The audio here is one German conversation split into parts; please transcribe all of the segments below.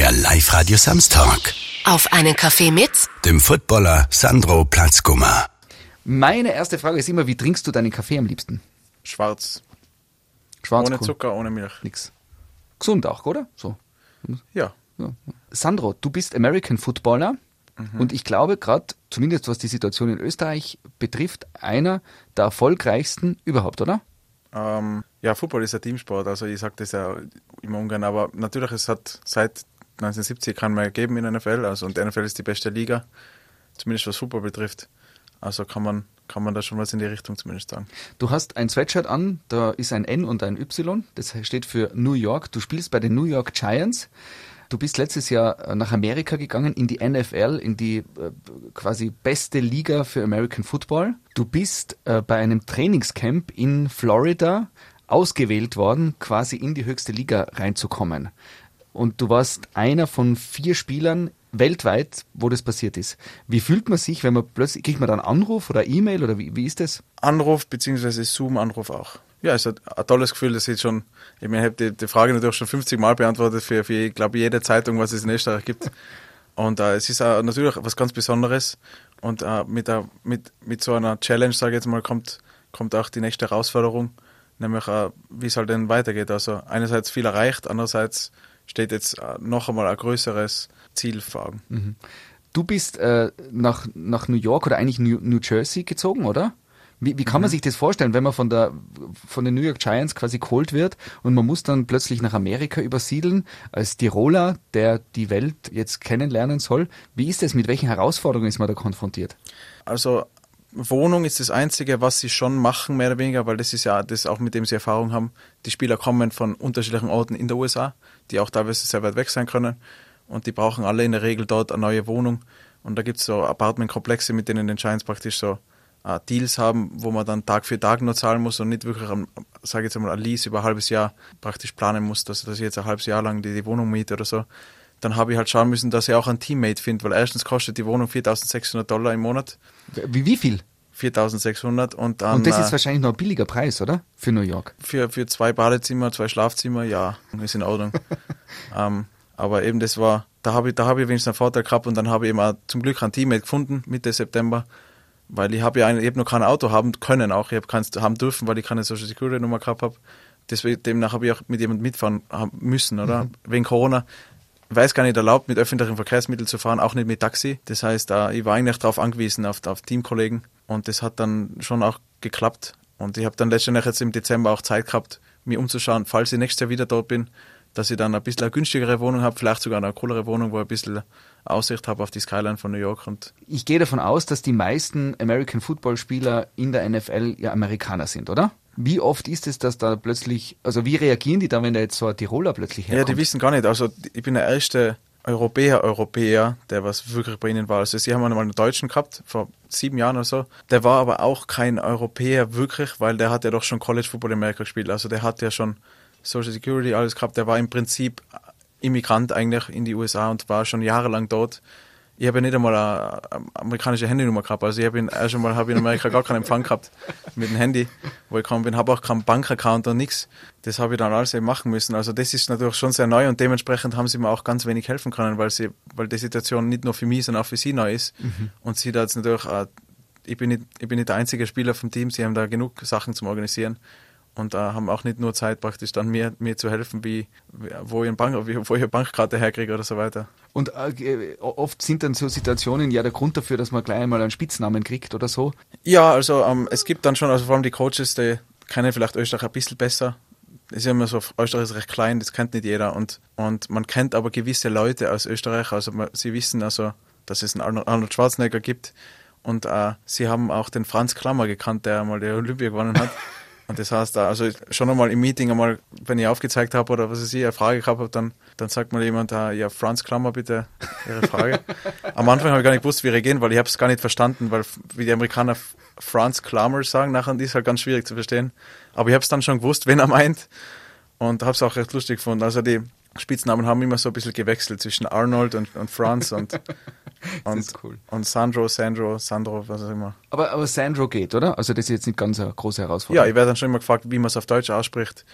Der Live-Radio Samstag. Auf einen Kaffee mit Dem Footballer Sandro Platzkummer. Meine erste Frage ist immer, wie trinkst du deinen Kaffee am liebsten? Schwarz. Schwarz, Ohne Zucker, ohne Milch. Nix. Gesund auch, oder? So. Ja. Ja. Sandro, du bist American Footballer und ich glaube gerade, zumindest was die Situation in Österreich betrifft, einer der erfolgreichsten überhaupt, oder? Ähm, ja, Football ist ein Teamsport, also ich sage das ja immer ungern, aber natürlich, es hat seit 1970 keinen mehr gegeben in der NFL, also und die NFL ist die beste Liga, zumindest was Football betrifft. Also kann man, kann man da schon was in die Richtung zumindest sagen. Du hast ein Sweatshirt an, da ist ein N und ein Y, das steht für New York. Du spielst bei den New York Giants. Du bist letztes Jahr äh, nach Amerika gegangen, in die NFL, in die äh, quasi beste Liga für American Football. Du bist äh, bei einem Trainingscamp in Florida ausgewählt worden, quasi in die höchste Liga reinzukommen. Und du warst einer von vier Spielern weltweit, wo das passiert ist. Wie fühlt man sich, wenn man plötzlich, kriegt man dann einen Anruf oder E-Mail oder wie, wie ist das? Anruf bzw. Zoom-Anruf auch. Ja, es ist ein tolles Gefühl, das ist schon, ich meine, ich habe die, die Frage natürlich schon 50 Mal beantwortet für, für ich glaube, jede Zeitung, was es in Österreich gibt. Und äh, es ist auch natürlich was ganz Besonderes. Und äh, mit, der, mit, mit so einer Challenge, sage ich jetzt mal, kommt, kommt auch die nächste Herausforderung, nämlich äh, wie es halt dann weitergeht. Also einerseits viel erreicht, andererseits steht jetzt äh, noch einmal ein größeres Ziel vor Augen. Du bist äh, nach, nach New York oder eigentlich New, New Jersey gezogen, oder? Wie, wie kann man sich das vorstellen, wenn man von, der, von den New York Giants quasi geholt wird und man muss dann plötzlich nach Amerika übersiedeln als Tiroler, der die Welt jetzt kennenlernen soll? Wie ist das? Mit welchen Herausforderungen ist man da konfrontiert? Also Wohnung ist das Einzige, was sie schon machen, mehr oder weniger, weil das ist ja das auch mit dem sie Erfahrung haben. Die Spieler kommen von unterschiedlichen Orten in der USA, die auch teilweise sehr weit weg sein können. Und die brauchen alle in der Regel dort eine neue Wohnung. Und da gibt es so Apartmentkomplexe, mit denen den Giants praktisch so äh, Deals haben, wo man dann Tag für Tag nur zahlen muss und nicht wirklich, sage ich jetzt mal, ein Lease über ein halbes Jahr praktisch planen muss, dass, dass ich jetzt ein halbes Jahr lang die, die Wohnung miete oder so. Dann habe ich halt schauen müssen, dass ich auch ein Teammate finde, weil erstens kostet die Wohnung 4.600 Dollar im Monat. Wie, wie viel? 4.600 und dann Und das ist äh, wahrscheinlich noch ein billiger Preis, oder? Für New York. für, für zwei Badezimmer, zwei Schlafzimmer, ja, ist in Ordnung. ähm, aber eben das war, da habe ich, da habe ich wenigstens einen Vorteil gehabt und dann habe ich eben auch zum Glück ein Teammate gefunden Mitte September, weil ich habe ja habe noch kein Auto haben können auch, ich habe keins haben dürfen, weil ich keine Social Security Nummer gehabt habe. Deswegen demnach habe ich auch mit jemandem mitfahren müssen, oder? Wegen Corona. Weil es gar nicht erlaubt, mit öffentlichen Verkehrsmitteln zu fahren, auch nicht mit Taxi. Das heißt, ich war eigentlich darauf angewiesen, auf, auf Teamkollegen. Und das hat dann schon auch geklappt. Und ich habe dann letztendlich jetzt im Dezember auch Zeit gehabt, mir umzuschauen, falls ich nächstes Jahr wieder dort bin, dass ich dann ein bisschen eine günstigere Wohnung habe, vielleicht sogar eine coolere Wohnung, wo ich ein bisschen Aussicht habe auf die Skyline von New York. Und Ich gehe davon aus, dass die meisten American Football Spieler in der NFL ja Amerikaner sind, oder? Wie oft ist es, dass da plötzlich, also wie reagieren die da, wenn da jetzt so ein Tiroler plötzlich ja, herkommt? die wissen gar nicht. Also ich bin der erste Europäer, Europäer, der was wirklich bei ihnen war. Also sie haben einmal einen Deutschen gehabt, vor sieben Jahren oder so. Der war aber auch kein Europäer wirklich, weil der hat ja doch schon College Football in Amerika gespielt. Also der hat ja schon Social Security, alles gehabt. Der war im Prinzip Immigrant eigentlich in die USA und war schon jahrelang dort. Ich habe ja nicht einmal eine, amerikanische Handynummer gehabt. Also ich habe in, erst einmal habe in Amerika gar keinen Empfang gehabt mit dem Handy, wo ich gekommen bin. Habe auch keinen Bankaccount und nichts. Das habe ich dann alles eben machen müssen. Also das ist natürlich schon sehr neu und dementsprechend haben sie mir auch ganz wenig helfen können, weil sie, weil die Situation nicht nur für mich, sondern auch für sie neu ist. Und sie da jetzt natürlich, äh, ich bin nicht, ich bin nicht der einzige Spieler vom Team. Sie haben da genug Sachen zum Organisieren und äh, haben auch nicht nur Zeit praktisch dann mir, mir zu helfen, wie, wo ich, eine Bank, wie, wo ich eine Bankkarte herkriege oder so weiter. Und äh, oft sind dann so Situationen ja der Grund dafür, dass man gleich einmal einen Spitznamen kriegt oder so. Ja, also ähm, es gibt dann schon, also vor allem die Coaches, die kennen vielleicht Österreich ein bisschen besser. Das ist ja immer so, Österreich ist recht klein, das kennt nicht jeder. Und, und man kennt aber gewisse Leute aus Österreich, also man, sie wissen also, dass es einen Arnold, Arnold Schwarzenegger gibt. Und äh, sie haben auch den Franz Klammer gekannt, der mal die Olympia gewonnen hat. Und das heißt, also schon einmal im Meeting einmal, wenn ich aufgezeigt habe oder was weiß ich, eine Frage gehabt habe, dann, dann sagt mal jemand, ah, ja, Franz Klammer bitte Ihre Frage. Am Anfang habe ich gar nicht gewusst, wie reagieren, weil ich habe es gar nicht verstanden, weil wie die Amerikaner Franz Klammer sagen, nachher ist halt ganz schwierig zu verstehen. Aber ich habe es dann schon gewusst, wen er meint und habe es auch recht lustig gefunden. Also die Spitznamen haben immer so ein bisschen gewechselt zwischen Arnold und, und Franz und, und, cool. und Sandro, Sandro, Sandro, was auch immer. Aber, aber Sandro geht, oder? Also das ist jetzt nicht ganz eine große Ja, Herausforderung. ich werde dann schon immer gefragt, wie man es auf Deutsch ausspricht.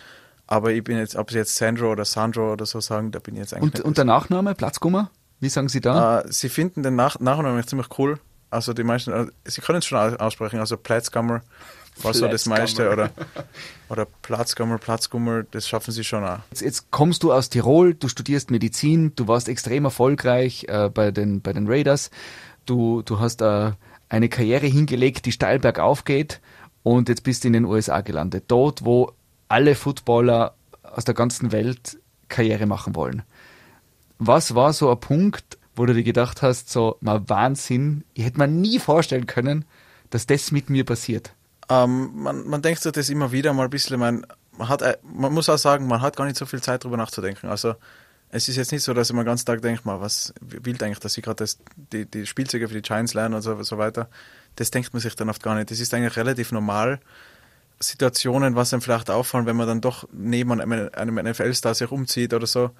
Aber ich bin jetzt, ob sie jetzt Sandro oder Sandro oder so sagen, da bin ich jetzt eigentlich Und, und der Nachname, Platzgummer? Wie sagen Sie da? Äh, sie finden den Nach Nachnamen ziemlich cool. Also die meisten, äh, sie können es schon aus- aussprechen. Also Platzgummer war so das meiste oder, oder Platzgummer, Platzgummer, das schaffen sie schon auch. Jetzt, jetzt kommst du aus Tirol, du studierst Medizin, du warst extrem erfolgreich äh, bei, den, bei den Raiders, du, du hast äh, eine Karriere hingelegt, die steil bergauf geht und jetzt bist du in den USA gelandet. Dort, wo alle Footballer aus der ganzen Welt Karriere machen wollen. Was war so ein Punkt, wo du dir gedacht hast, so, mal Wahnsinn, ich hätte mir nie vorstellen können, dass das mit mir passiert. Ähm, man, man denkt sich das immer wieder mal ein bisschen, man, man, hat, äh, man muss auch sagen, man hat gar nicht so viel Zeit drüber nachzudenken. Also es ist jetzt nicht so, dass ich mir den ganzen Tag denke, mal, was will eigentlich, dass ich gerade die, die Spielzeuge für die Giants lerne und so, so weiter. Das denkt man sich dann oft gar nicht. Das ist eigentlich relativ normal. Situationen, was einem vielleicht auffallen, wenn man dann doch neben einem, einem NFL-Star sich umzieht oder so,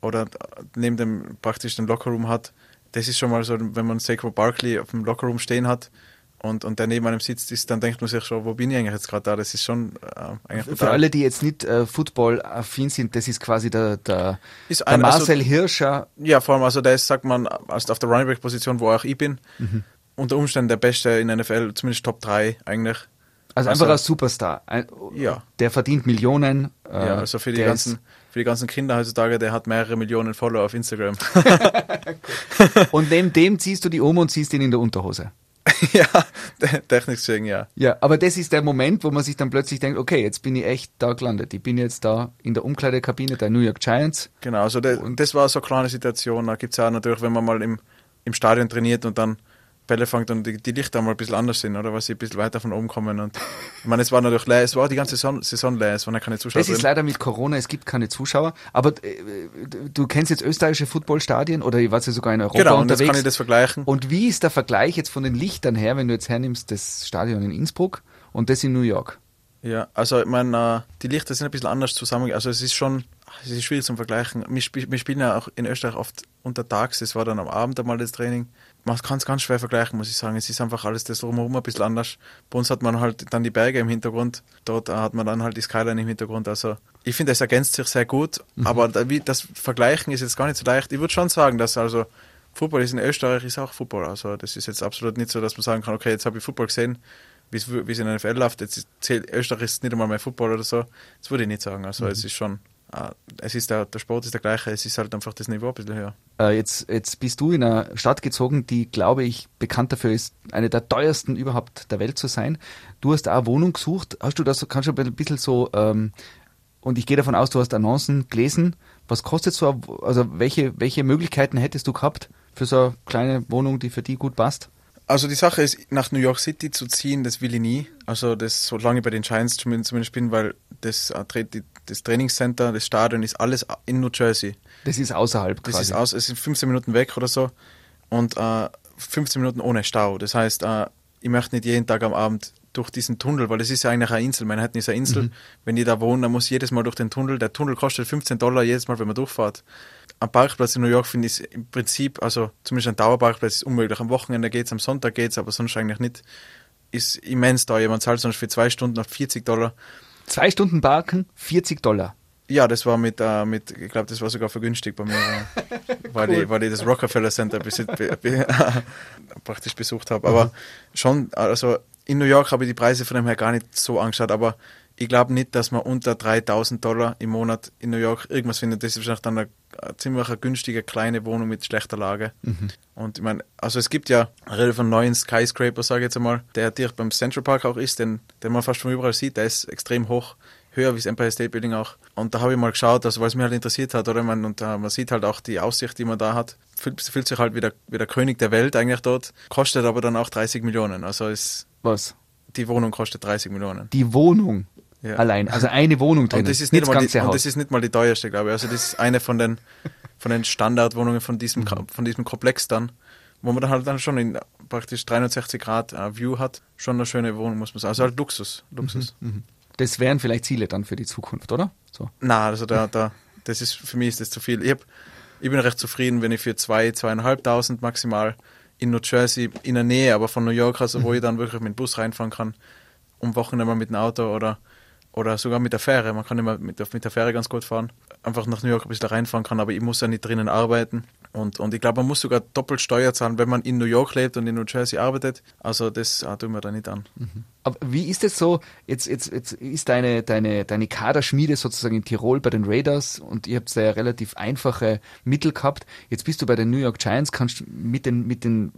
oder neben dem praktisch den Lockerroom hat. Das ist schon mal so, wenn man Saquon Barkley auf dem Lockerroom stehen hat und, und der neben einem sitzt, ist, dann denkt man sich schon, wo bin ich eigentlich jetzt gerade da? Das ist schon äh, eigentlich Für alle, die jetzt nicht äh, Football-affin sind, das ist quasi der, der, Ist der ein- also- Marcel Hirscher. Ja, vor allem, also der ist, sagt man, also auf der Running Back-Position, wo auch ich bin, unter Umständen der Beste in der NFL, zumindest Top 3 eigentlich. Also, Also- einfach ein Superstar. Ein, Ja. Der verdient Millionen. äh, ja, also für die, der ganzen, für die ganzen Kinder heutzutage, der hat mehrere Millionen Follower auf Instagram. Und neben dem ziehst du die um und ziehst ihn in der Unterhose. ja, technisch gesehen, ja. Ja, aber das ist der Moment, wo man sich dann plötzlich denkt, okay, jetzt bin ich echt da gelandet. Ich bin jetzt da in der Umkleidekabine der New York Giants. Genau, also das, das war so eine kleine Situation. Da gibt es auch natürlich, wenn man mal im, im Stadion trainiert und dann Bälle fängt und die, die Lichter mal ein bisschen anders sind, oder? Weil sie ein bisschen weiter von oben kommen. Und ich meine, es war natürlich leer, es war die ganze Saison, Saison leer, es waren ja keine Zuschauer Das ist leider mit Corona, es gibt keine Zuschauer. Aber äh, du kennst jetzt österreichische Footballstadien oder ich war ja sogar in Europa Genau, und jetzt unterwegs. kann ich das vergleichen. Und wie ist der Vergleich jetzt von den Lichtern her, wenn du jetzt hernimmst das Stadion in Innsbruck und das in New York? Ja, also ich meine, äh, die Lichter sind ein bisschen anders zusammen. Also es ist schon, es ist schwierig zum Vergleichen. Wir, spiel, wir spielen ja auch in Österreich oft untertags, das war dann am Abend einmal das Training. Man kann es ganz schwer vergleichen, muss ich sagen. Es ist einfach alles das drumherum ein bisschen anders. Bei uns hat man halt dann die Berge im Hintergrund, dort äh, hat man dann halt die Skyline im Hintergrund. Also ich finde, es ergänzt sich sehr gut, aber da, wie, das Vergleichen ist jetzt gar nicht so leicht. Ich würde schon sagen, dass also Football ist in Österreich ist auch Football. Also das ist jetzt absolut nicht so, dass man sagen kann, okay, jetzt habe ich Football gesehen, wie es in der NFL läuft. Jetzt zählt, Österreich ist nicht einmal mehr Football oder so. Das würde ich nicht sagen. Also es ist schon, es ist der, der Sport ist der gleiche, es ist halt einfach das Niveau ein bisschen höher. Äh, jetzt, jetzt bist du in eine Stadt gezogen, die, glaube ich, bekannt dafür ist, eine der teuersten überhaupt der Welt zu sein. Du hast auch eine Wohnung gesucht. Hast du das, kannst du ein bisschen so, ähm, und ich gehe davon aus, du hast Annoncen gelesen. Was kostet so, also welche, welche Möglichkeiten hättest du gehabt für so eine kleine Wohnung, die für die gut passt? Also die Sache ist, nach New York City zu ziehen, das will ich nie. Also das, solange ich bei den Giants zumindest, bin, weil das, äh, das Trainingscenter, das Stadion ist alles in New Jersey. Das ist außerhalb Das quasi. ist aus, es sind 15 Minuten weg oder so und äh, 15 Minuten ohne Stau. Das heißt, äh, ich möchte nicht jeden Tag am Abend durch diesen Tunnel, weil das ist ja eigentlich eine Insel. Manhattan ist eine Insel. Wenn ich da wohne, dann muss ich jedes Mal durch den Tunnel. Der Tunnel kostet 15 Dollar jedes Mal, wenn man durchfährt. Am Parkplatz in New York finde ich es im Prinzip, also zumindest ein Dauerparkplatz ist unmöglich. Am Wochenende geht's, am Sonntag geht's, aber sonst eigentlich nicht. Ist immens teuer. Man zahlt sonst für zwei Stunden auf 40 Dollar. Zwei Stunden Parken, 40 Dollar. Ja, das war mit, äh, mit ich glaube, das war sogar vergünstigt bei mir, weil, ich, weil ich das Rockefeller Center praktisch besucht habe. Aber schon, also in New York habe ich die Preise von dem her gar nicht so angeschaut, aber ich glaube nicht, dass man unter 3000 Dollar im Monat in New York irgendwas findet. Das ist wahrscheinlich dann eine, eine ziemlich günstige kleine Wohnung mit schlechter Lage. Und ich meine, also es gibt ja eine Rede von neuen Skyscraper, sage ich jetzt einmal, der direkt beim Central Park auch ist, den, den man fast von überall sieht, der ist extrem hoch höher wie das Empire State Building auch. Und da habe ich mal geschaut, also weil es mich halt interessiert hat, oder? Man, und äh, man sieht halt auch die Aussicht, die man da hat. Fühlt, fühlt sich halt wie der, wie der König der Welt eigentlich dort. Kostet aber dann auch 30 Millionen. Also ist, Was? die Wohnung kostet 30 Millionen. Die Wohnung Ja. allein, also eine Wohnung drin. Und das ist nicht nicht, mal die, und das ist nicht mal die teuerste, glaube ich. Also das ist eine von den, von den Standardwohnungen von diesem, Mhm. von diesem Komplex dann, wo man dann halt dann schon in praktisch 360 Grad äh, View hat. Schon eine schöne Wohnung, muss man sagen. Also halt Luxus. Luxus. Das wären vielleicht Ziele dann für die Zukunft, oder? So. Na, also da, da, das ist, für mich ist das zu viel. Ich, hab, ich bin recht zufrieden, wenn ich für zwei, zweieinhalbtausend maximal in New Jersey, in der Nähe, aber von New York, also wo ich dann wirklich mit dem Bus reinfahren kann, um Wochenende mal mit dem Auto oder oder sogar mit der Fähre. Man kann immer mit der, mit der Fähre ganz gut fahren. Einfach nach New York ein bisschen reinfahren kann, aber ich muss ja nicht drinnen arbeiten. Und, und ich glaube, man muss sogar doppelt Steuer zahlen, wenn man in New York lebt und in New Jersey arbeitet. Also das ah, tun wir da nicht an. Mhm. Aber wie ist es so, jetzt, jetzt, jetzt ist deine, deine, deine Kaderschmiede sozusagen in Tirol bei den Raiders und ihr habt ja relativ einfache Mittel gehabt. Jetzt bist du bei den New York Giants, kannst mit den, mit den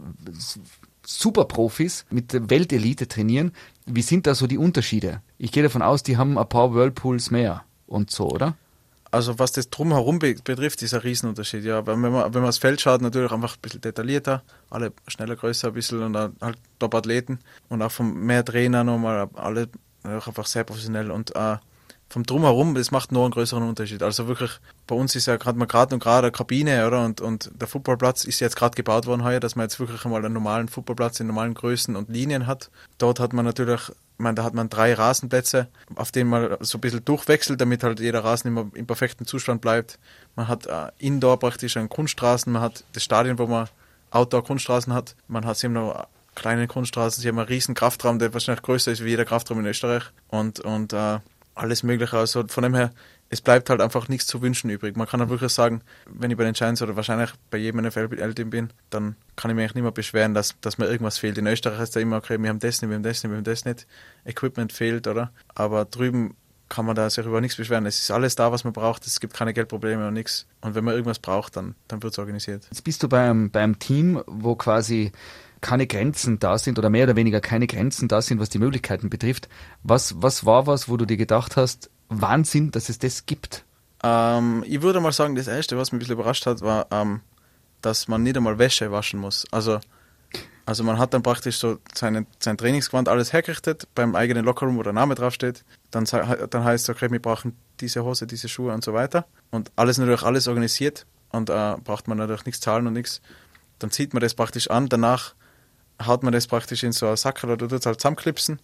Superprofis, mit der Weltelite trainieren. Wie sind da so die Unterschiede? Ich gehe davon aus, die haben ein paar Whirlpools mehr und so, oder? Also was das Drumherum betrifft, ist ein Riesenunterschied. Ja, wenn man, wenn man das Feld schaut, natürlich einfach ein bisschen detaillierter, alle schneller, größer ein bisschen und dann halt Top-Athleten und auch von mehr Trainer nochmal, alle einfach sehr professionell und äh, vom Drumherum, das macht nur einen größeren Unterschied. Also wirklich, bei uns ist ja gerade mal gerade und gerade eine Kabine, oder? Und, und der Footballplatz ist jetzt gerade gebaut worden heuer, dass man jetzt wirklich einmal einen normalen Footballplatz in normalen Größen und Linien hat. Dort hat man natürlich, ich meine, da hat man drei Rasenplätze, auf denen man so ein bisschen durchwechselt, damit halt jeder Rasen immer im perfekten Zustand bleibt. Man hat äh, Indoor praktisch einen Kunststraßen, man hat das Stadion, wo man Outdoor-Kunststraßen hat. Man hat sie noch kleine Kunststraßen, sie haben einen riesen Kraftraum, der wahrscheinlich größer ist wie jeder Kraftraum in Österreich. Und, und äh, alles Mögliche. Also von dem her, es bleibt halt einfach nichts zu wünschen übrig. Man kann halt wirklich sagen, wenn ich bei den Giants oder wahrscheinlich bei jedem NFL-Team bin, dann kann ich mich eigentlich nicht mehr beschweren, dass, dass mir irgendwas fehlt. In Österreich ist ja immer, okay, wir haben das nicht, wir haben das nicht, wir haben das nicht. Equipment fehlt, oder? Aber drüben kann man da sich über nichts beschweren. Es ist alles da, was man braucht. Es gibt keine Geldprobleme und nichts. Und wenn man irgendwas braucht, dann, dann wird es organisiert. Jetzt bist du beim, beim Team, wo quasi keine Grenzen da sind oder mehr oder weniger keine Grenzen da sind, was die Möglichkeiten betrifft. Was, was war was, wo du dir gedacht hast, Wahnsinn, dass es das gibt? Ähm, ich würde mal sagen, das Erste, was mich ein bisschen überrascht hat, war, ähm, dass man nicht einmal Wäsche waschen muss. Also, also man hat dann praktisch so seine, sein Trainingsgewand alles hergerichtet beim eigenen Lockerroom, wo der Name draufsteht. Dann, dann heißt es, okay, wir brauchen diese Hose, diese Schuhe und so weiter. Und alles natürlich alles organisiert und äh, braucht man natürlich nichts zahlen und nichts. Dann zieht man das praktisch an. Danach haut man das praktisch in so einen Sackerl oder tut es halt zusammenklipsen.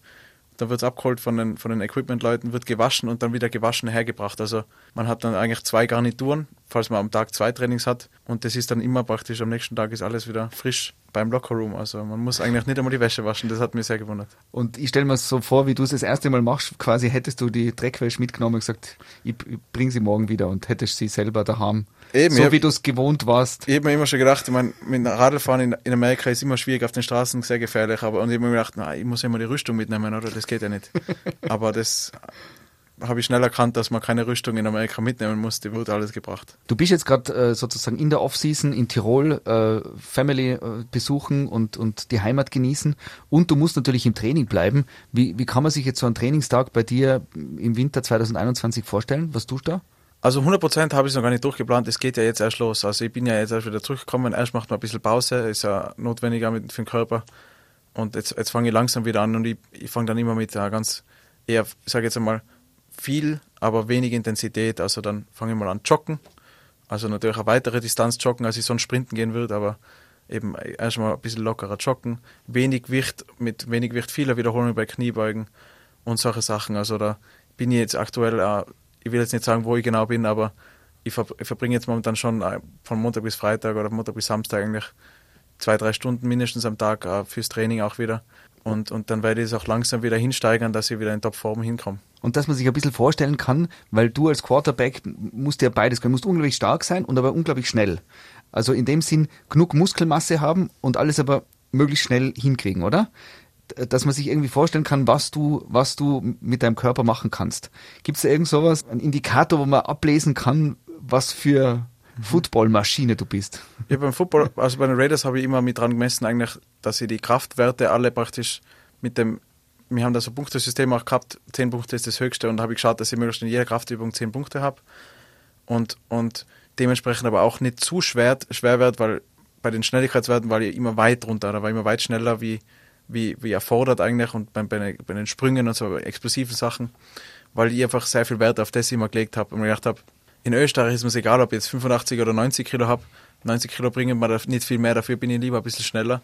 Dann wird es abgeholt von den, von den Equipment-Leuten, wird gewaschen und dann wieder gewaschen hergebracht. Also man hat dann eigentlich zwei Garnituren, falls man am Tag zwei Trainings hat. Und das ist dann immer praktisch, am nächsten Tag ist alles wieder frisch beim Lockerroom. Also man muss eigentlich nicht einmal die Wäsche waschen, das hat mich sehr gewundert. Und ich stelle mir so vor, wie du es das erste Mal machst, quasi hättest du die Dreckwäsche mitgenommen und gesagt, ich, bringe sie morgen wieder und hättest sie selber daheim Eben, so wie du es gewohnt warst. Ich habe mir immer schon gedacht, ich meine, mit Radlfahren in, in Amerika ist immer schwierig, auf den Straßen sehr gefährlich, aber und ich habe mir gedacht, nein, ich muss immer die Rüstung mitnehmen, oder? Das geht ja nicht. aber das habe ich schnell erkannt, dass man keine Rüstung in Amerika mitnehmen muss, die wird alles gebracht. Du bist jetzt gerade äh, sozusagen in der Offseason in Tirol, äh, Family äh, besuchen und, und die Heimat genießen und du musst natürlich im Training bleiben. Wie, wie kann man sich jetzt so einen Trainingstag bei dir im Winter 2021 vorstellen? Was tust du da? Also 100% habe ich es noch gar nicht durchgeplant. Es geht ja jetzt erst los. Also ich bin ja jetzt erst wieder zurückgekommen. Erst macht man ein bisschen Pause, ist ja notwendiger mit, für den Körper. Und jetzt, jetzt fange ich langsam wieder an und ich, ich fange dann immer mit ja, ganz eher, ich sage jetzt einmal, viel, aber wenig Intensität. Also dann fange ich mal an joggen. Also natürlich eine weitere Distanz joggen, als ich sonst sprinten gehen würde, aber eben erstmal ein bisschen lockerer joggen. Wenig Gewicht, mit wenig Gewicht viele Wiederholungen bei Kniebeugen und solche Sachen. Also da bin ich jetzt aktuell äh, ich will jetzt nicht sagen, wo ich genau bin, aber ich, ver ich verbringe jetzt momentan schon äh, von Montag bis Freitag oder Montag bis Samstag eigentlich zwei, drei Stunden mindestens am Tag äh, fürs Training auch wieder. Und, und dann werde ich es auch langsam wieder hinsteigern, dass ich wieder in Topform hinkomme. Und dass man sich ein bisschen vorstellen kann, weil du als Quarterback musst ja beides können. Du musst unglaublich stark sein und aber unglaublich schnell. Also in dem Sinn genug Muskelmasse haben und alles aber möglichst schnell hinkriegen, oder? Dass man sich irgendwie vorstellen kann, was du, was du mit deinem Körper machen kannst. Gibt es da irgend sowas, ein Indikator, wo man ablesen kann, was für Footballmaschine du bist? Ja, beim Football, also bei den Raiders habe ich immer mit dran gemessen, eigentlich, dass ich die Kraftwerte alle praktisch mit dem, wir haben da so ein Punktesystem auch gehabt, 10 Punkte ist das höchste und da habe ich geschaut, dass ich möglichst in jeder Kraftübung 10 Punkte habe und, und dementsprechend aber auch nicht zu schwer, schwer wird, weil bei den Schnelligkeitswerten war ich immer weit runter, da war ich immer weit schneller wie wie, wie erfordert eigentlich und bei, bei, bei den Sprüngen und so explosiven Sachen, weil ich einfach sehr viel Wert auf das immer gelegt habe und mir gedacht habe, in Österreich ist mir egal, ob ich jetzt 85 oder 90 Kilo habe. 90 Kilo bringen mir nicht viel mehr, dafür bin ich lieber ein bisschen schneller.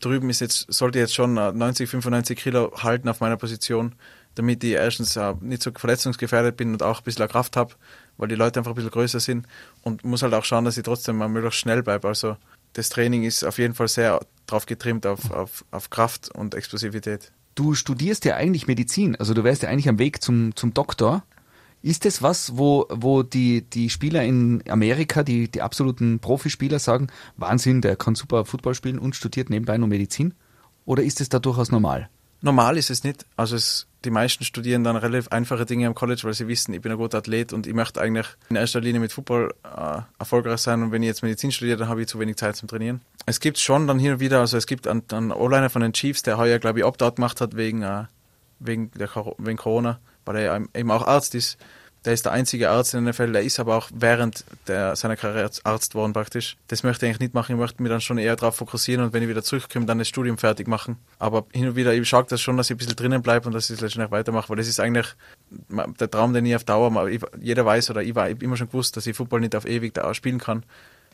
Drüben ist jetzt, sollte ich jetzt schon 90, 95 Kilo halten auf meiner Position, damit ich erstens nicht so verletzungsgefährdet bin und auch ein bisschen Kraft habe, weil die Leute einfach ein bisschen größer sind und muss halt auch schauen, dass ich trotzdem mal möglichst schnell bleibe. Also das Training ist auf jeden Fall sehr drauf getrimmt, auf, auf, auf Kraft und Explosivität. Du studierst ja eigentlich Medizin, also du wärst ja eigentlich am Weg zum, zum Doktor. Ist das was, wo, wo die, die Spieler in Amerika, die, die absoluten Profispieler sagen, Wahnsinn, der kann super Football spielen und studiert nebenbei noch Medizin? Oder ist es da durchaus normal? Normal ist es nicht. Also es, die meisten studieren dann relativ einfache Dinge am College, weil sie wissen, ich bin ein guter Athlet und ich möchte eigentlich in erster Linie mit Football äh, erfolgreich sein. Und wenn ich jetzt Medizin studiere, dann habe ich zu wenig Zeit zum Trainieren. Es gibt schon dann und wieder, also es gibt einen, einen O-Liner von den Chiefs, der heuer, glaube ich, Opt-out gemacht hat wegen, äh, wegen, der, wegen Corona, weil er eben auch Arzt ist der ist der einzige Arzt in der NFL, der ist aber auch während der, seiner Karriere Arzt worden praktisch. Das möchte ich eigentlich nicht machen, ich möchte mich dann schon eher darauf fokussieren und wenn ich wieder zurückkomme, dann das Studium fertig machen. Aber hin und wieder, ich schaue das schon, dass ich ein bisschen drinnen bleibe und dass ich es letztendlich weitermache, weil das ist eigentlich der Traum, den ich auf Dauer, jeder weiß oder ich war immer schon gewusst, dass ich Football nicht auf ewig da spielen kann.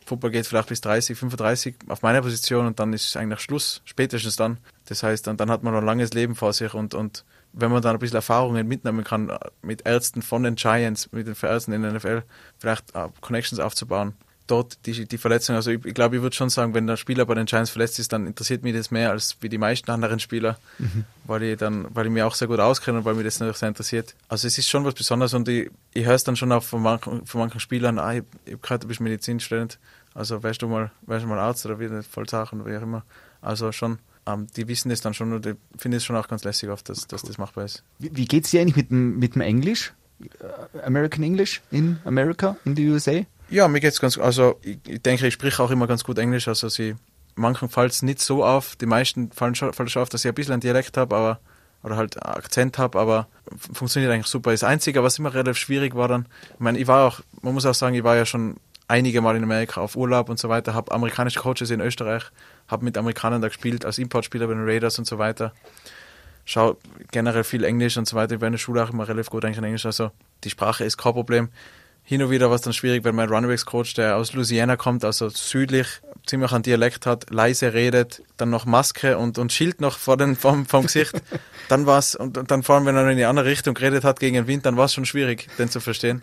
Football geht vielleicht bis 30, 35 auf meiner Position und dann ist eigentlich Schluss, spätestens dann. Das heißt, dann, dann hat man noch ein langes Leben vor sich und, und wenn man dann ein bisschen Erfahrungen mitnehmen kann äh, mit Ärzten von den Giants, mit den Ärzten in der NFL, vielleicht uh, Connections aufzubauen. Dort die, die Verletzung, also ich, ich glaube, ich würde schon sagen, wenn der Spieler bei den Giants verletzt ist, dann interessiert mich das mehr als wie die meisten anderen Spieler, mhm. weil ich dann, weil ich mich auch sehr gut auskenne und weil mich das natürlich sehr interessiert. Also es ist schon was Besonderes und ich, ich höre es dann schon auch von manchen, von manchen Spielern, ah, ich, ich habe gehört, du bist Medizinstudent, also wärst du mal, wärst du mal Arzt oder wie Vollsachen oder wie auch immer. Also schon die wissen das dann schon und finden es schon auch ganz lässig oft, dass, dass das machbar ist. Wie, wie geht es dir eigentlich mit dem, mit dem Englisch? Äh, American English in America, in the USA? Ja, mir geht es ganz, also ich, ich, denke, ich spreche auch immer ganz gut Englisch, also sie, manchen fällt es nicht so auf, die meisten fallen schon, fallen schon auf, dass ich ein bisschen einen Dialekt habe, aber oder halt Akzent habe, aber funktioniert eigentlich super. Das Einzige, was immer relativ schwierig war dann, ich meine, ich war auch, man muss auch sagen, ich war ja schon einige Mal in Amerika auf Urlaub und so weiter, habe amerikanische Coaches in Österreich, habe mit Amerikanern da gespielt, als Importspieler bei den Raiders und so weiter. Schau generell viel Englisch und so weiter. Ich war in der Schule auch immer relativ gut eigentlich in Englisch, also die Sprache ist kein Problem. Hin und wieder war es dann schwierig, wenn mein Runways-Coach, der aus Louisiana kommt, also südlich, ziemlich an Dialekt hat, leise redet, dann noch Maske und, und Schild noch vor den, vom, vom Gesicht. dann war es, und, dann vor allem, wenn er in die andere Richtung geredet hat gegen den Wind, dann war es schon schwierig, den zu verstehen.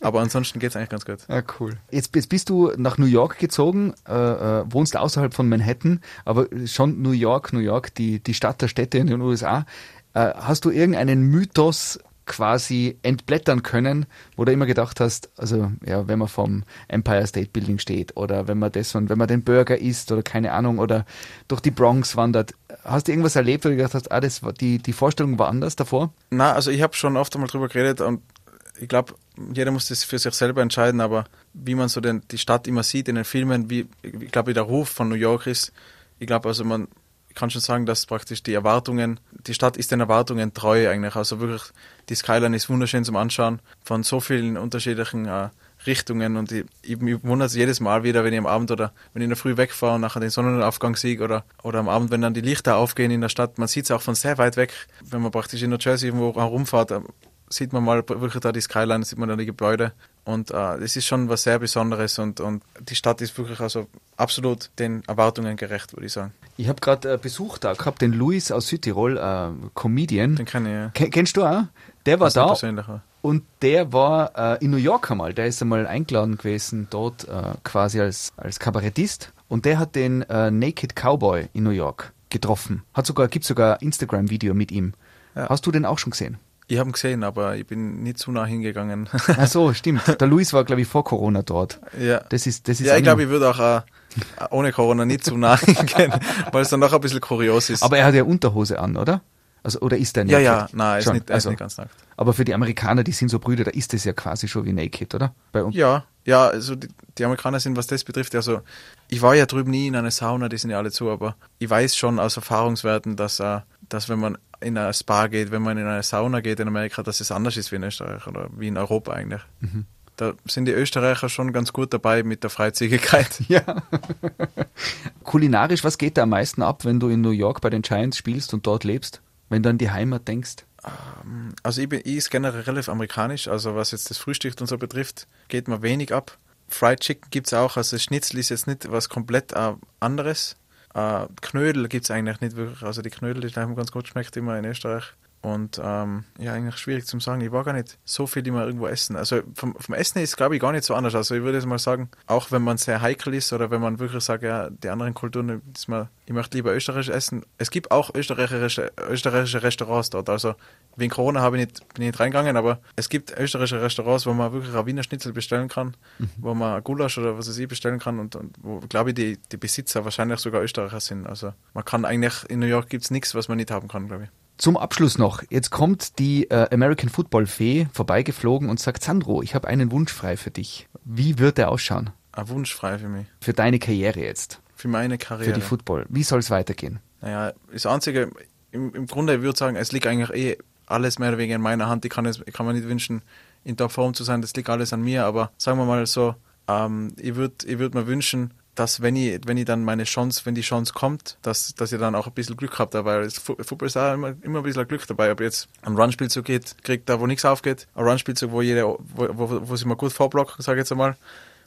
Aber ansonsten geht es eigentlich ganz gut. Ja, cool. Jetzt, jetzt bist du nach New York gezogen, äh, äh, wohnst außerhalb von Manhattan, aber schon New York, New York, die, die Stadt der Städte in den USA. Äh, hast du irgendeinen Mythos quasi entblättern können, wo du immer gedacht hast, also ja, wenn man vom Empire State Building steht oder wenn man das, wenn man den Burger isst oder keine Ahnung oder durch die Bronx wandert, hast du irgendwas erlebt, wo du gedacht hast, ah, das war, die, die Vorstellung war anders davor? Na, also ich habe schon oft einmal drüber geredet und ich glaube, jeder muss das für sich selber entscheiden, aber wie man so den, die Stadt immer sieht in den Filmen, wie, ich glaube, wie der Ruf von New York ist, ich glaube, also man kann schon sagen, dass praktisch die Erwartungen, die Stadt ist den Erwartungen treu eigentlich. Also wirklich, die Skyline ist wunderschön zum Anschauen von so vielen unterschiedlichen äh, Richtungen und ich, ich, ich wundere es jedes Mal wieder, wenn ich am Abend oder wenn ich in der Früh wegfahre und nachher den Sonnenaufgang sehe oder, oder am Abend, wenn dann die Lichter aufgehen in der Stadt. Man sieht es auch von sehr weit weg, wenn man praktisch in New Jersey irgendwo herumfährt, sieht man mal wirklich da die Skyline, sieht man da die Gebäude. Und äh, das ist schon was sehr Besonderes und, und die Stadt ist wirklich also absolut den Erwartungen gerecht, würde ich sagen. Ich habe gerade äh, Besuch da gehabt, den Luis aus Südtirol, äh, Comedian. Den kenne ich, ja. Ken, kennst du auch? Der war da. Und der war äh, in New York einmal, der ist einmal eingeladen gewesen, dort äh, quasi als, als Kabarettist. Und der hat den äh, Naked Cowboy in New York getroffen. Hat sogar, gibt sogar Instagram-Video mit ihm. Ja. Hast du den auch schon gesehen? Ich habe ihn gesehen, aber ich bin nicht zu nah hingegangen. Ach so, stimmt. Der Luis war, glaube ich, vor Corona dort. Ja. Das ist, das ist ja, ich glaube, ich würde auch äh, ohne Corona nicht zu nah hingehen, weil es dann noch ein bisschen kurios ist. Aber er hat ja Unterhose an, oder? Also, oder ist der naked? Ja, ja, nein, er ist, nicht, also, ist nicht ganz nackt. Aber für die Amerikaner, die sind so Brüder, da ist es ja quasi schon wie naked, oder? Bei uns. Ja, ja, also die, die, Amerikaner sind, was das betrifft, also ich war ja drüben nie in einer Sauna, die sind ja alle zu, aber ich weiß schon aus Erfahrungswerten, dass, äh, dass wenn man in ein Spa geht, wenn man in eine Sauna geht in Amerika, dass es anders ist wie in Österreich oder wie in Europa eigentlich. Mhm. Da sind die Österreicher schon ganz gut dabei mit der Freizügigkeit. Ja. Kulinarisch, was geht da am meisten ab, wenn du in New York bei den Giants spielst und dort lebst? Wenn du an die Heimat denkst? Ähm, also ich, bin, ich ist generell relativ amerikanisch, also was jetzt das Frühstück und so betrifft, geht mir wenig ab. Fried Chicken gibt es auch, also Schnitzel ist jetzt nicht was komplett äh, anderes. Äh, Knödel gibt es eigentlich nicht wirklich. Also die Knödel, die haben ganz gut schmeckt immer in Österreich. Und ähm, ja, eigentlich schwierig zu sagen. Ich war gar nicht so viel immer irgendwo essen. Also vom, vom Essen ist glaube ich gar nicht so anders. Also ich würde jetzt mal sagen, auch wenn man sehr heikel ist oder wenn man wirklich sagt, ja, die anderen Kulturen, ist mal, ich möchte lieber österreichisch essen. Es gibt auch österreichische, österreichische Restaurants dort. Also wegen Corona habe ich nicht, bin ich nicht reingegangen, aber es gibt österreichische Restaurants, wo man wirklich ein Wiener Schnitzel bestellen kann, mhm. wo man Gulasch oder was weiß ich bestellen kann und, und wo, glaube ich, die, die Besitzer wahrscheinlich sogar Österreicher sind. Also man kann eigentlich, in New York gibt es nichts, was man nicht haben kann, glaube ich. Zum Abschluss noch, jetzt kommt die äh, American Football Fee vorbeigeflogen und sagt, Sandro, ich habe einen Wunsch frei für dich. Wie wird der ausschauen? Ein Wunsch frei für mich. Für deine Karriere jetzt. Für meine Karriere. Für die Football. Wie soll es weitergehen? Naja, das Einzige, im, im Grunde, ich würde sagen, es liegt eigentlich eh alles mehr oder weniger in meiner Hand. Ich kann, es, ich kann mir nicht wünschen, in Topform zu sein, das liegt alles an mir, aber sagen wir mal so, ähm, ich würde ich würd mir wünschen, dass wenn ich, wenn ich dann meine Chance, wenn die Chance kommt, dass, dass ihr dann auch ein bisschen Glück habt dabei. Fußball ist auch immer, immer ein bisschen Glück dabei. Ob jetzt ein Runspielzug geht, kriegt da, wo nichts aufgeht, ein Runspielzug, wo jeder, wo, wo, wo sie mal gut vorblocken, sage ich jetzt einmal,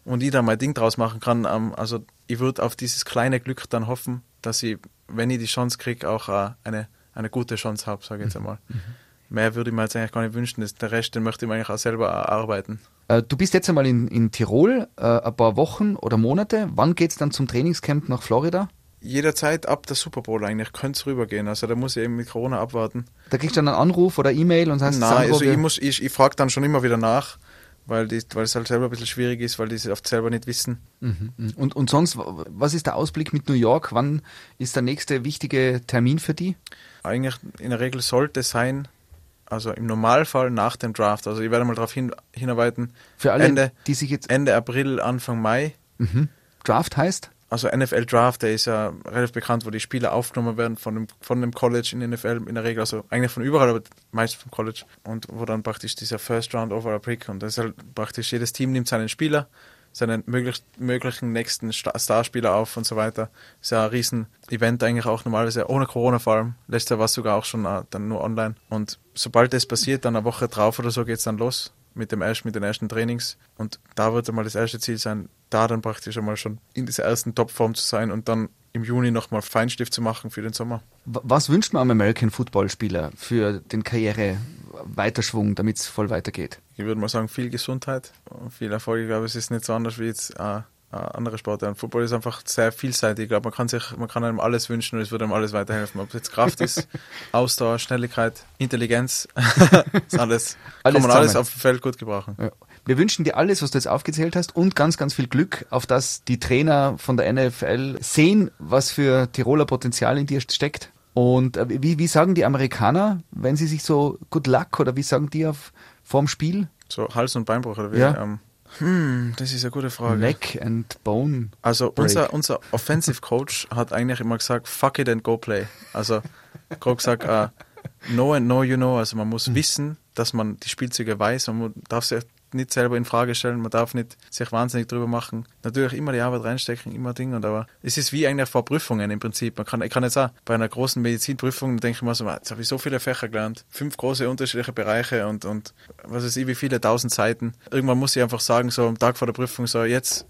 und ich da mein Ding draus machen kann. Ähm, also ich würde auf dieses kleine Glück dann hoffen, dass ich, wenn ich die Chance kriege, auch äh, eine, eine gute Chance habe, sage ich jetzt einmal. Mhm mehr würde ich mir jetzt eigentlich gar nicht wünschen. Das, der Rest, den möchte ich mir eigentlich auch selber arbeiten. Äh, du bist jetzt einmal in, in Tirol, äh, ein paar Wochen oder Monate. Wann geht es dann zum Trainingscamp nach Florida? Jederzeit ab der Super Bowl eigentlich könnte es rübergehen. Also da muss ich eben mit Corona abwarten. Da kriegst du dann einen Anruf oder E-Mail und sagst, Nein, also ich, muss, ich, ich frage dann schon immer wieder nach, weil, die, weil es halt selber ein bisschen schwierig ist, weil die es oft selber nicht wissen. Mhm, mhm. Und, und sonst, was ist der Ausblick mit New York? Wann ist der nächste wichtige Termin für die? Eigentlich in der Regel sollte es sein, also im Normalfall nach dem Draft. Also ich werde mal darauf hin, hinarbeiten. Für alle, Ende, die sich jetzt Ende April, Anfang Mai. Mhm. Draft heißt? Also NFL Draft, der ist ja relativ bekannt, wo die Spieler aufgenommen werden von dem, von dem College in der NFL in der Regel, also eigentlich von überall, aber meist vom College. Und wo dann praktisch dieser First Round Overall Pick und das ist halt praktisch jedes Team nimmt seinen Spieler seinen möglich, möglichen nächsten Starspieler auf und so weiter. Ist ja ein Riesen-Event eigentlich auch normalerweise, ohne Corona vor allem. Letztes Jahr war es sogar auch schon uh, dann nur online. Und sobald das passiert, dann eine Woche drauf oder so geht es dann los mit, dem ersten, mit den ersten Trainings. Und da wird einmal das erste Ziel sein, da dann praktisch einmal schon in dieser ersten Topform zu sein und dann im Juni nochmal Feinstift zu machen für den Sommer. Was wünscht man am American Football Spieler für den Karriere-Weiterschwung, damit es voll weitergeht? Ich würde mal sagen, viel Gesundheit und viel Erfolg. Ich glaube, es ist nicht so anders wie jetzt äh, andere Sportarten. Football ist einfach sehr vielseitig. Ich glaube, man kann sich, man kann einem alles wünschen und es würde einem alles weiterhelfen. Ob es jetzt Kraft ist, Ausdauer, Schnelligkeit, Intelligenz, ist alles, alles kann man zusammen. alles auf dem Feld gut gebrauchen. Ja. Wir wünschen dir alles, was du jetzt aufgezählt hast und ganz, ganz viel Glück, auf dass die Trainer von der NFL sehen, was für Tiroler Potenzial in dir steckt. Und äh, wie, wie sagen die Amerikaner, wenn sie sich so Good Luck oder wie sagen die auf vorm Spiel? So Hals- und Beinbruch oder wie? Ja. Ähm, hm, das ist eine gute Frage. Neck and Bone. Also unser, unser Offensive Coach hat eigentlich immer gesagt, fuck it and go play. Also grob gesagt, uh, know and know you know. Also man muss mhm. wissen, dass man die Spielzüge weiß. Man darf sich nicht selber in Frage stellen, man darf nicht sich wahnsinnig drüber machen. Natürlich immer die Arbeit reinstecken, immer Dinge, aber es ist wie eigentlich vor Prüfungen im Prinzip. Man kann, ich kann jetzt auch bei einer großen Medizinprüfung, denke ich mir so, jetzt habe ich so viele Fächer gelernt, fünf große unterschiedliche Bereiche und, und was weiß ich, wie viele tausend Seiten. Irgendwann muss ich einfach sagen, so am Tag vor der Prüfung, so jetzt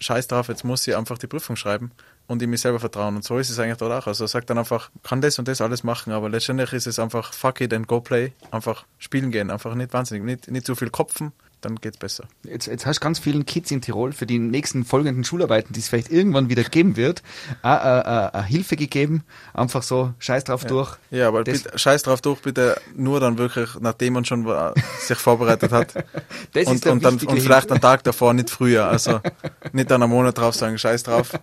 scheiß drauf, jetzt muss ich einfach die Prüfung schreiben und in mich selber vertrauen. Und so ist es eigentlich dort auch. Also sagt dann einfach, kann das und das alles machen, aber letztendlich ist es einfach fuck it and go play. Einfach spielen gehen, einfach nicht wahnsinnig, nicht, nicht zu viel kopfen, dann geht es besser. Jetzt, jetzt hast du ganz vielen Kids in Tirol für die nächsten folgenden Schularbeiten, die es vielleicht irgendwann wieder geben wird, eine, eine, Hilfe gegeben. Einfach so, scheiß drauf ja. durch. Ja, aber bitte, scheiß drauf durch, bitte nur dann wirklich, nachdem man schon sich vorbereitet hat. das und, ist und, dann, und vielleicht einen Tag davor, nicht früher. Also nicht dann einen Monat drauf sagen, scheiß drauf.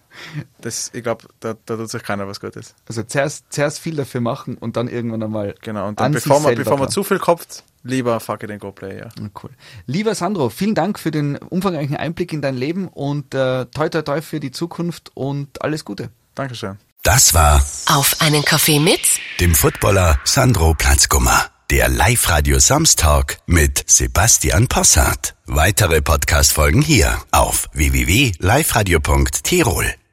Das, ich glaube, da, da tut sich keiner was Gutes. Also zuerst, zuerst viel dafür machen und dann irgendwann einmal. Genau, und dann bevor man, bevor man zu viel kopft, Lieber fuck it and go play, ja. Cool. Lieber Sandro, vielen Dank für den umfangreichen Einblick in dein Leben und äh, toi toi toi für die Zukunft und alles Gute. Dankeschön. Das war Auf einen Kaffee mit dem Footballer Sandro Platzgummer. Der Live-Radio Samstag mit Sebastian Possart. Weitere Podcast-Folgen hier auf www.liveradio.tirol.